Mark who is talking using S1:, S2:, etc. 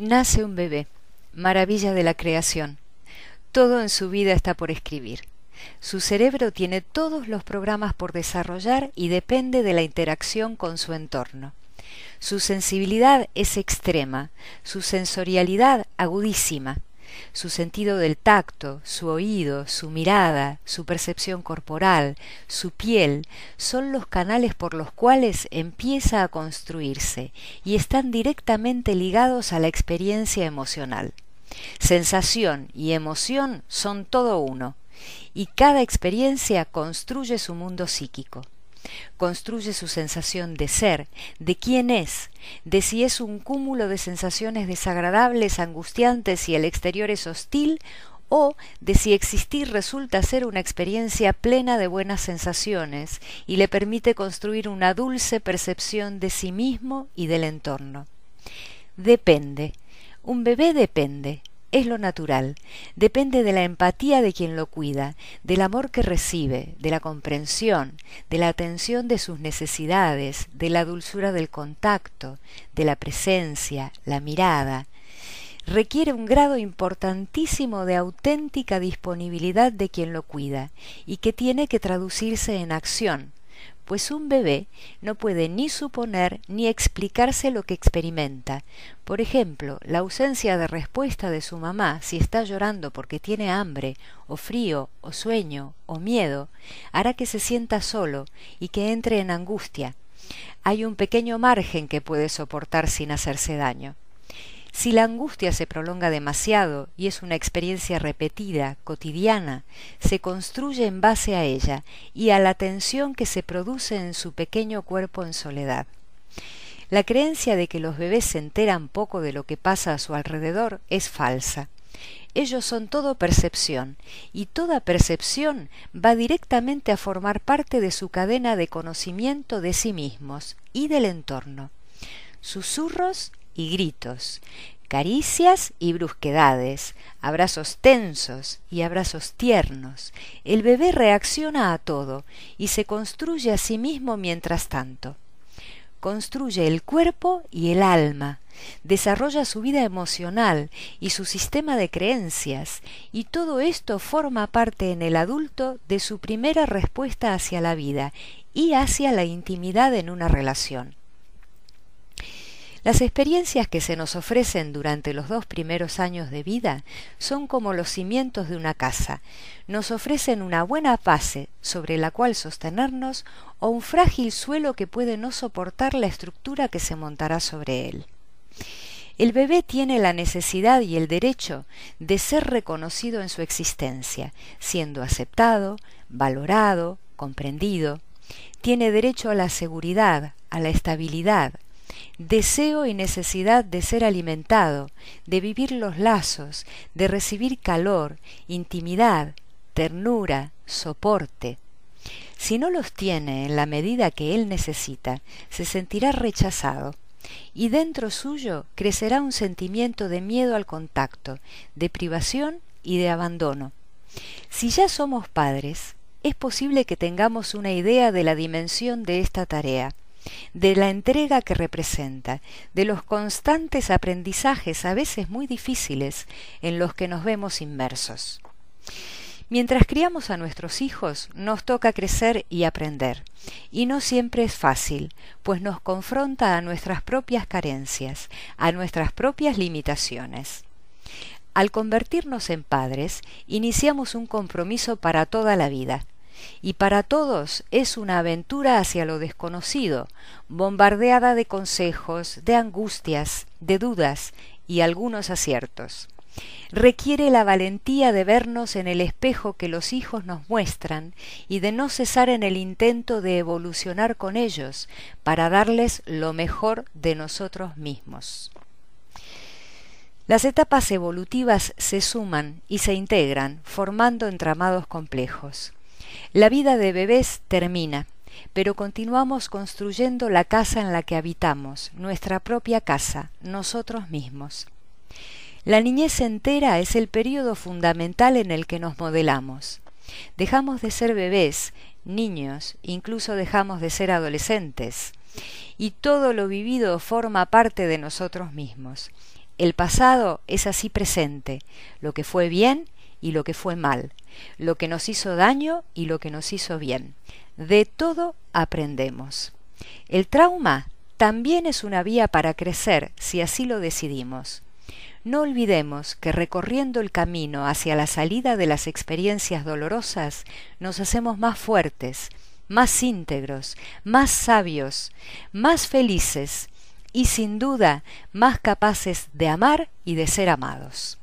S1: Nace un bebé, maravilla de la creación. Todo en su vida está por escribir. Su cerebro tiene todos los programas por desarrollar y depende de la interacción con su entorno. Su sensibilidad es extrema, su sensorialidad agudísima su sentido del tacto, su oído, su mirada, su percepción corporal, su piel, son los canales por los cuales empieza a construirse y están directamente ligados a la experiencia emocional. Sensación y emoción son todo uno, y cada experiencia construye su mundo psíquico construye su sensación de ser, de quién es, de si es un cúmulo de sensaciones desagradables, angustiantes y el exterior es hostil, o de si existir resulta ser una experiencia plena de buenas sensaciones y le permite construir una dulce percepción de sí mismo y del entorno. Depende. Un bebé depende, es lo natural, depende de la empatía de quien lo cuida, del amor que recibe, de la comprensión, de la atención de sus necesidades, de la dulzura del contacto, de la presencia, la mirada. Requiere un grado importantísimo de auténtica disponibilidad de quien lo cuida y que tiene que traducirse en acción, pues un bebé no puede ni suponer ni explicarse lo que experimenta. Por ejemplo, la ausencia de respuesta de su mamá si está llorando porque tiene hambre, o frío, o sueño, o miedo, hará que se sienta solo y que entre en angustia. Hay un pequeño margen que puede soportar sin hacerse daño. Si la angustia se prolonga demasiado y es una experiencia repetida, cotidiana, se construye en base a ella y a la tensión que se produce en su pequeño cuerpo en soledad. La creencia de que los bebés se enteran poco de lo que pasa a su alrededor es falsa. Ellos son todo percepción, y toda percepción va directamente a formar parte de su cadena de conocimiento de sí mismos y del entorno. Susurros y gritos, caricias y brusquedades, abrazos tensos y abrazos tiernos. El bebé reacciona a todo y se construye a sí mismo mientras tanto. Construye el cuerpo y el alma, desarrolla su vida emocional y su sistema de creencias, y todo esto forma parte en el adulto de su primera respuesta hacia la vida y hacia la intimidad en una relación. Las experiencias que se nos ofrecen durante los dos primeros años de vida son como los cimientos de una casa. Nos ofrecen una buena base sobre la cual sostenernos o un frágil suelo que puede no soportar la estructura que se montará sobre él. El bebé tiene la necesidad y el derecho de ser reconocido en su existencia, siendo aceptado, valorado, comprendido. Tiene derecho a la seguridad, a la estabilidad, deseo y necesidad de ser alimentado, de vivir los lazos, de recibir calor, intimidad, ternura, soporte. Si no los tiene en la medida que él necesita, se sentirá rechazado, y dentro suyo crecerá un sentimiento de miedo al contacto, de privación y de abandono. Si ya somos padres, es posible que tengamos una idea de la dimensión de esta tarea, de la entrega que representa, de los constantes aprendizajes a veces muy difíciles en los que nos vemos inmersos. Mientras criamos a nuestros hijos, nos toca crecer y aprender, y no siempre es fácil, pues nos confronta a nuestras propias carencias, a nuestras propias limitaciones. Al convertirnos en padres, iniciamos un compromiso para toda la vida, y para todos es una aventura hacia lo desconocido, bombardeada de consejos, de angustias, de dudas y algunos aciertos. Requiere la valentía de vernos en el espejo que los hijos nos muestran y de no cesar en el intento de evolucionar con ellos para darles lo mejor de nosotros mismos. Las etapas evolutivas se suman y se integran, formando entramados complejos. La vida de bebés termina, pero continuamos construyendo la casa en la que habitamos, nuestra propia casa, nosotros mismos. La niñez entera es el período fundamental en el que nos modelamos. Dejamos de ser bebés, niños, incluso dejamos de ser adolescentes. Y todo lo vivido forma parte de nosotros mismos. El pasado es así presente, lo que fue bien y lo que fue mal, lo que nos hizo daño y lo que nos hizo bien. De todo aprendemos. El trauma también es una vía para crecer si así lo decidimos. No olvidemos que recorriendo el camino hacia la salida de las experiencias dolorosas nos hacemos más fuertes, más íntegros, más sabios, más felices y sin duda más capaces de amar y de ser amados.